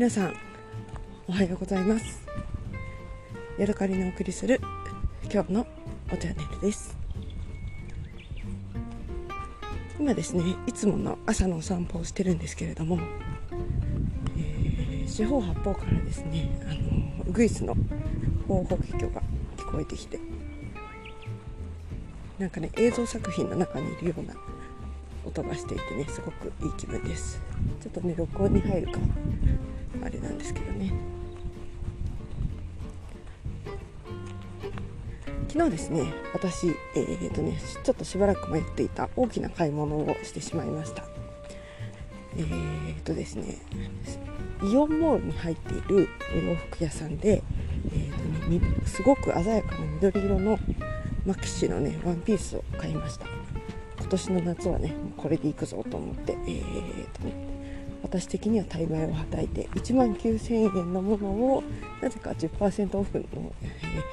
皆さんおはようございます。ヤドカリのお送りする今日のおチャンネルです。今ですねいつもの朝のお散歩をしてるんですけれども、えー、四方八方からですねあのウグイスの報告魚が聞こえてきてなんかね映像作品の中にいるような音がしていてねすごくいい気分です。ちょっとね録音に入るかあれなんですけどね。昨日ですね私えー、とねちょっとしばらく迷っていた大きな買い物をしてしまいました。えー、とですねイオンモールに入っているお洋服屋さんで、えーとね、すごく鮮やかな緑色のマキシのねワンピースを買いました。今年の夏はねこれでいくぞと思ってえー、とね私的には大枚をはたいて1万9000円のものをなぜか10%オフの、え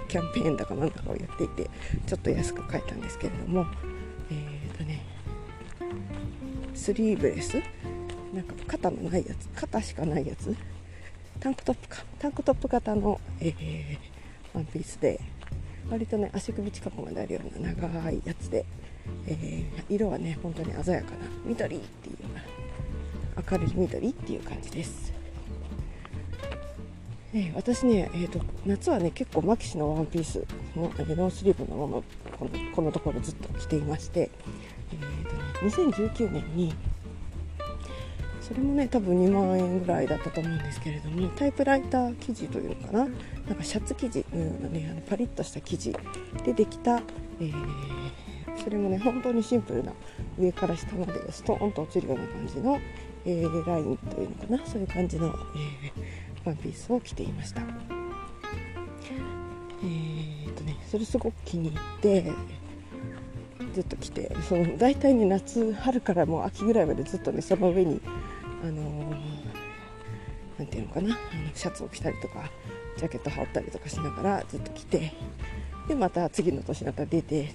キャンペーンだかなんだかをやっていてちょっと安く買えたんですけれどもえー、とねスリーブレス？なんか肩のないやつ肩しかないやつ？タンクトップか。タンクトップ型の、えー、ワンピースで割とね足首近くまであるような長いやつで、えー、色はね本当に鮮やかな緑っていう明るい緑っていう感じです、え、私ね、えーと、夏はね結構マキシのワンピースのノースリーブのままこのこのところずっと着ていまして、えーとね、2019年にそれもね多分2万円ぐらいだったと思うんですけれどもタイプライター生地というのかななんかシャツ生地のようなねあのパリッとした生地でできた、えー、それもね本当にシンプルな上から下までストーンと落ちるような感じの、えー、ラインというのかなそういう感じの、えー、ワンピースを着ていました。えーとね、それすごく気に入ってずっと着てその大体ね夏春からもう秋ぐらいまでずっとねその上にあのー、ていうのかなあのシャツを着たりとかジャケット羽織ったりとかしながらずっと着てでまた次の年になったら出て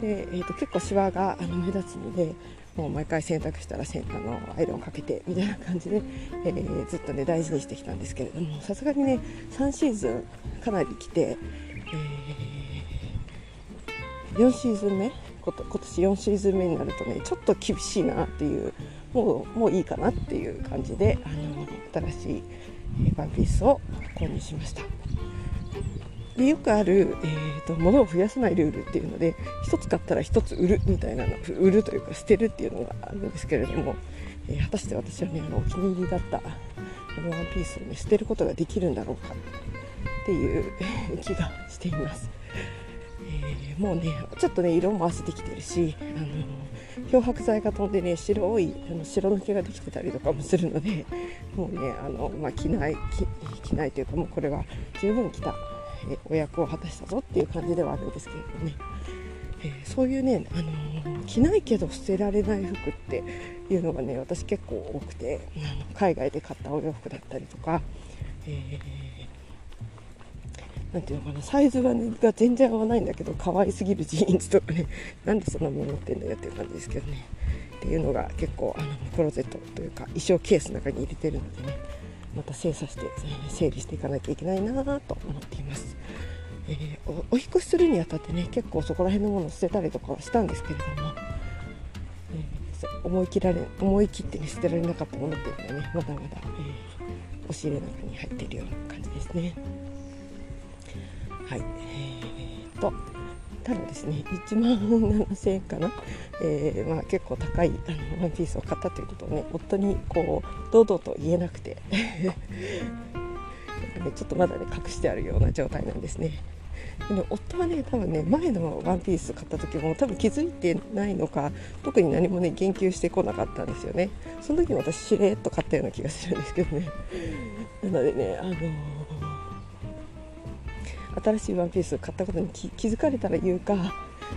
で、えーと、結構シワがあの目立つのでもう毎回洗濯したらせあのアイロンかけてみたいな感じで、えー、ずっとね大事にしてきたんですけれどもさすがにね3シーズンかなり着て、えー、4シーズン目？今年4シーズン目になるとねちょっと厳しいなっていうもうもういいかなっていう感じであの新しいワンピースを購入しました。でよくある、えーと、物を増やさないルールっていうので1つ買ったら1つ売るみたいなの売るというか捨てるっていうのがあるんですけれども、えー、果たして私はねあのお気に入りだったこのワンピースを、ね、捨てることができるんだろうかっていう気がしています。えー、もうねちょっとね色も汗てきてるしあの漂白剤が飛んでね白いあの白抜けができてたりとかもするのでもうねあの、まあ、着ない着ないというかもうこれは十分着た、えお役を果たしたぞっていう感じではあるんですけれどね、えー、そういうね、あの着ないけど捨てられない服っていうのがね私結構多くてあの海外で買ったお洋服だったりとか、えーていうのかなサイズが,、ね、が全然合わないんだけど可愛すぎるジーンズとかね なんでそんなもの持ってんだよっていう感じですけどね。っていうのが結構あのクローゼットというか衣装ケースの中に入れてるのでね。また精査して整理していかなきゃいけないなと思っています。えー、おお引越しするにあたってね結構そこら辺のものを捨てたりとかはしたんですけれども、えー、思い切られ思い切って、ね、捨てられなかったものっていうのはねまだまだ、えー、押し入れの中に入っているような感じですね。はいえー、とただですね1万7000円かな、えー、まあ、結構高いあのワンピースを買ったということをね夫にこう堂々と言えなくて。ちょっとまだね隠してあるような状態なんですね。でも夫はね多分ね前のワンピース買った時も多分気づいてないのか特に何もね言及してこなかったんですよね。その時に私しれっと買ったような気がするんですけどね。なのでねあのー新しいワンピース買ったことに気づかれたら言うか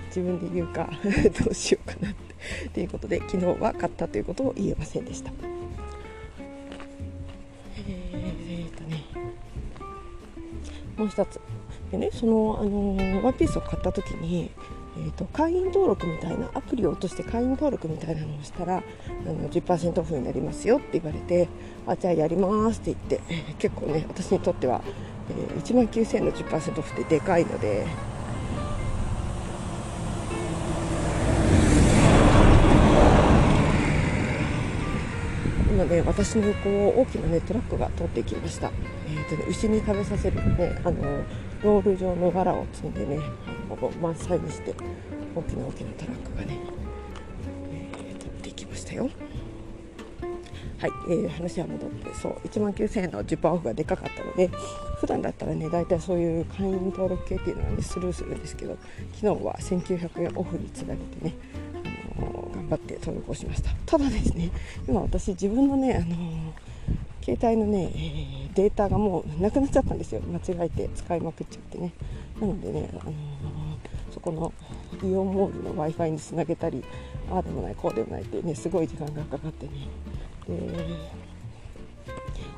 自分で言うか どうしようかなってということで昨日は買ったということを言えませんでした。えー、とねもう一つでねそのあのワンピースを買った時に、えーと、会員登録みたいなアプリを落として会員登録みたいなのをしたらあの10%オフになりますよって言われてあじゃあやりますって言って、えー、結構ね私にとっては、えー、1万9000円の10%オフってでかいので。今ね私の横を大きなねトラックが通っていきました、えーとね、牛に食べさせるねあのロール状の藁を積んでね満載にして大きな大きなトラックがね、えー、取っていきましたよはい、えー、話は戻ってそう1万9000円の10%オフがでかかったので普段だったらね大体そういう会員登録系っていうのはねスルーするんですけど昨日は1900円オフにつられてね、あのー、頑張って登録をしました。ただですね今私自分のね、あのー携帯のね、えー、データがもうなくなっちゃったんですよ。間違えて使いまくっちゃってね。なのでね、あのー、そこのイオンモールの w i f i につなげたりああでもないこうでもないってねすごい時間がかかってね。で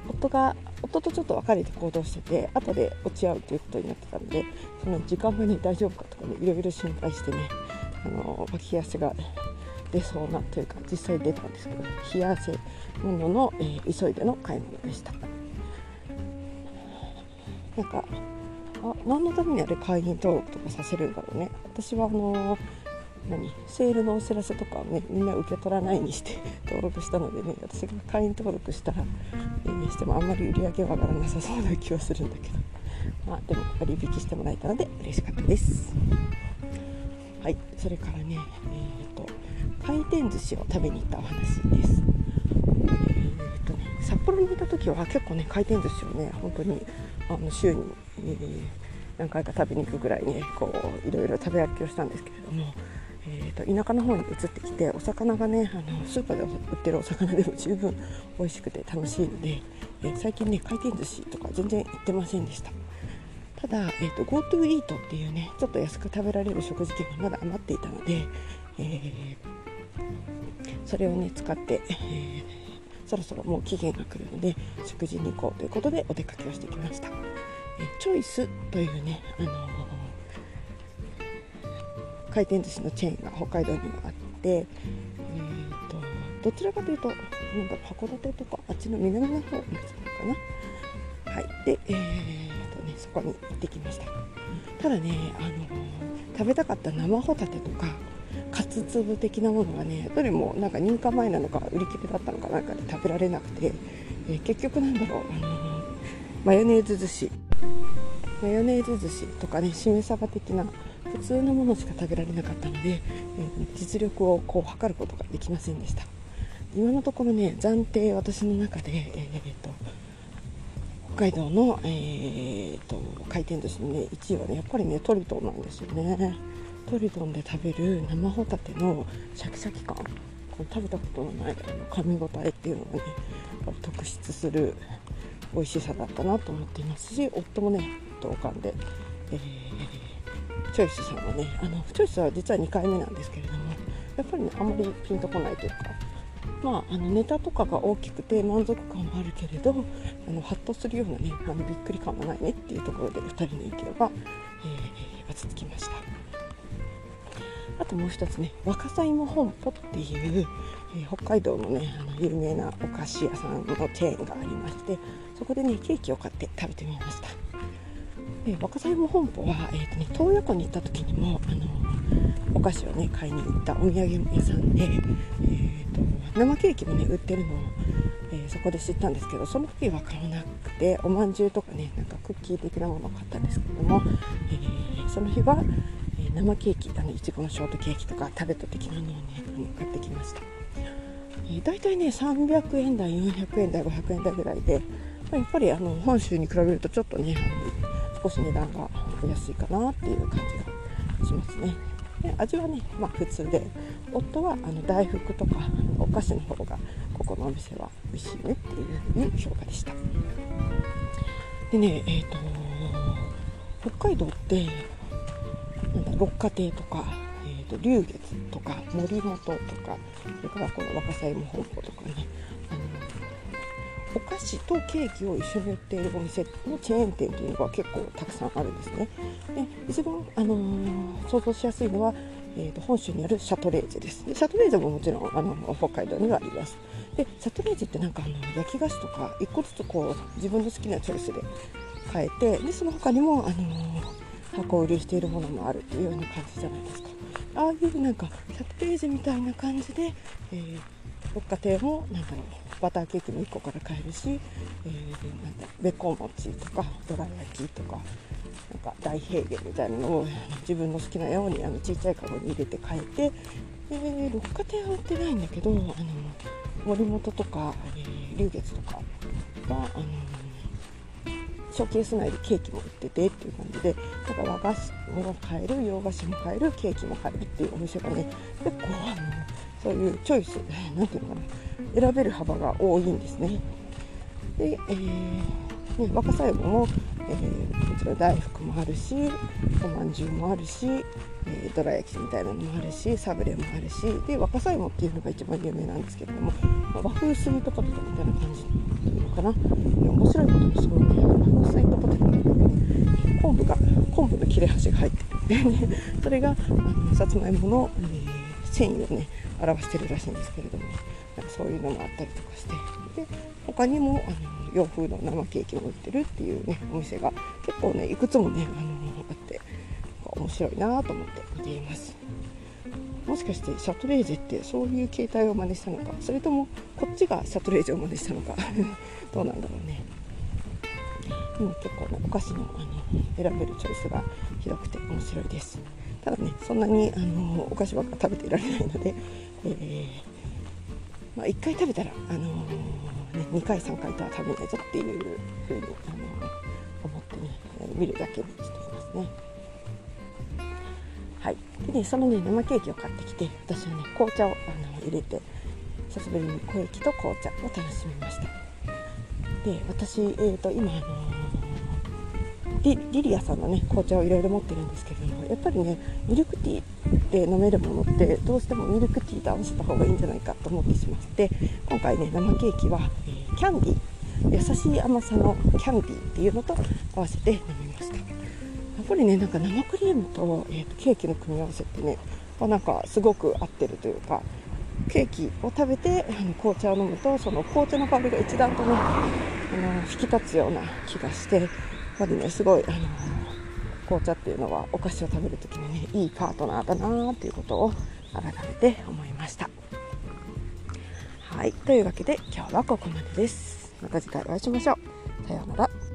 夫が夫とちょっと別れて行動してて後で落ち合うということになってたのでその時間がね大丈夫かとかねいろいろ心配してねあの脇汗が出そうなというか実際出たんですけど冷や汗ものの、えー、急いでの買い物でした。なんかあ何のためにあれ会員登録とかさせるんだろうね。私はあのー、何セールのお知らせとかをねみんな受け取らないにして 登録したのでね私が会員登録したら、えー、してもあんまり売り上げは上がらなさそうな気はするんだけどまあでも割引してもらえたので嬉しかったですはいそれからねえっ、ー、と回転寿司を食べに行ったお話です。えーとね、札幌にいた時は結構ね回転寿司をね本当にあの週に、えー、何回か食べに行くぐらいねこういろいろ食べ歩きをしたんですけれども、えーと、田舎の方に移ってきてお魚がねあのスーパーで売ってるお魚でも十分美味しくて楽しいので、えー、最近ね回転寿司とか全然行ってませんでした。ただ、えーと、GoTo イートっていうねちょっと安く食べられる食事券がまだ余っていたので、えーそれをね使って、えー、そろそろもう期限が来るので食事に行こうということでお出かけをしてきました、えー、チョイスというね、あの、回転寿司のチェーンが北海道にはあって、えーと、どちらかというとなんだ函館とかあっちの南の方のやつなのかな。はい。でえーとねそこに行ってきました。ただねあの食べたかった生ホタテとかカツ粒的なものがねどれもなんか認可前なのか売り切れだったのかなんかで食べられなくて、えー、結局なんだろう、あのー、マヨネーズ寿司。マヨネーズ寿司とかねしめ鯖的な普通のものしか食べられなかったので、えー、実力をこう測ることができませんでした。今のところね暫定私の中で、えーと、北海道の、えーと、回転寿司の、ね、1位はねやっぱりねトリトンなんですよね。トリトンで食べる生ホタテのシャキシャキ感。こ食べたことのない噛み応えっていうのがね特筆する美味しさだったなと思っていますし夫もね同感で、えー、チョイスさんはねあのチョイスは実は2回目なんですけれどもやっぱりねあんまりピンとこないというかまあ、あのネタとかが大きくて満足感もあるけれどあのハッとするようなねあのびっくり感もないねっていうところで2人の意見が、えー、が続きました。あともう一つね若狭芋本舗っていう、えー、北海道のねあの有名なお菓子屋さんのチェーンがありましてそこでねケーキを買って食べてみましたで若狭芋本舗は、えーとね、洞爺湖に行った時にもあのお菓子をね買いに行ったお土産屋さんで、えーと、生ケーキもね売ってるのを、えー、そこで知ったんですけどその時は買わなくておまんじゅうとかねなんかクッキー的なものを買ったんですけども、えー、その日はえ生ケーキあのいちごのショートケーキとかタルト的なのをね買ってきました、えー、大体ね300円台400円台500円台ぐらいで、ま、やっぱりあの本州に比べるとちょっとね少し値段が安いかなっていう感じがしますね。で味はね、まあ、普通で夫はあの大福とかお菓子の方がここのお店は美味しいねっていう風に評価でした。でねえ、ー、と北海道ってなんだ六花亭とか、えーと、龍月とか森本とかそれからこの若狭芋本舗とかねお菓子とケーキを一緒に売っているお店のチェーン店というのが結構たくさんあるんですね。で一番、あのー、想像しやすいのはえー、と本州にあるシャトレーゼです。でシャトレーゼももちろんあの北海道にはあります。でシャトレーゼってなんかあの焼き菓子とか1個ずつこう自分の好きなチョイスで変えてでその他にも、あの箱売りしているものもあるっていうような感じじゃないですか。ああいうなんかシャトレーゼみたいな感じで、えー、六花亭もなんだろうバターケーキも1個から買えるし、えー、なんだべこ餅とかどら焼きとかなんか大平原みたいなのを自分の好きなようにあの小さいカゴに入れて買えて、えー、六花亭は売ってないんだけどあの森本とか、えー、龍月とかがあのショーケース内でケーキも売っててっていう感じでだか和菓子も買える洋菓子も買えるケーキも買えるっていうお店がね結構あのそういうチョイス何ていうのかな選べる幅が多いんですね。で、えーね、若さやも、えー、こちら大福もあるしおまんじゅうもあるし、えー、どら焼きみたいなのもあるしサブレもあるしで若さ芋っていうのが一番有名なんですけれども、まあ、和風スイートポテトみたいな感じっていうのかな。面白いことにすごいね。和風スイートポテトの中に昆布が昆布の切れ端が入ってるそれがあのさつまいもの、えー、繊維をね表してるらしいんですけれどもなんかそういうのもあったりとかしてで他にもあの洋風の生ケーキを売ってるっていうねお店が結構ねいくつもねあのあって面白いなと思って見ています。もしかしてシャトレーゼってそういう形態を真似したのかそれともこっちがシャトレーゼを真似したのか どうなんだろうね。うん、結構ねお菓子のあの選べるチョイスが広くて面白いです。ただねそんなにあのお菓子ばっか食べていられないので、えーまあ、1回食べたら、あのー、ね、2回3回とは食べないぞっていうふうに、あのー、思ってね見るだけにしていますね。はい、でねそのね生ケーキを買ってきて私はね紅茶をあの入れて久しぶりに小液と紅茶を楽しみましたで私、えーと、今、あのリリアさんのね紅茶をいろいろ持ってるんですけれどもやっぱりねミルクティーで飲めるものってどうしてもミルクティーと合わせた方がいいんじゃないかと思ってしまって今回ね生ケーキは、キャンディー。優しい甘さのキャンディーっていうのと合わせて飲みました。やっぱりねなんか生クリームと,、えーと、ケーキの組み合わせってねなんかすごく合ってるというかケーキを食べてあの紅茶を飲むとその紅茶の香りが一段とねあの引き立つような気がしてぱりねすごいあの紅茶っていうのはお菓子を食べる時にねいいパートナーだなっていうことを改めて思いました。はいというわけで今日はここまでです。また次回お会いしましょう。さようなら。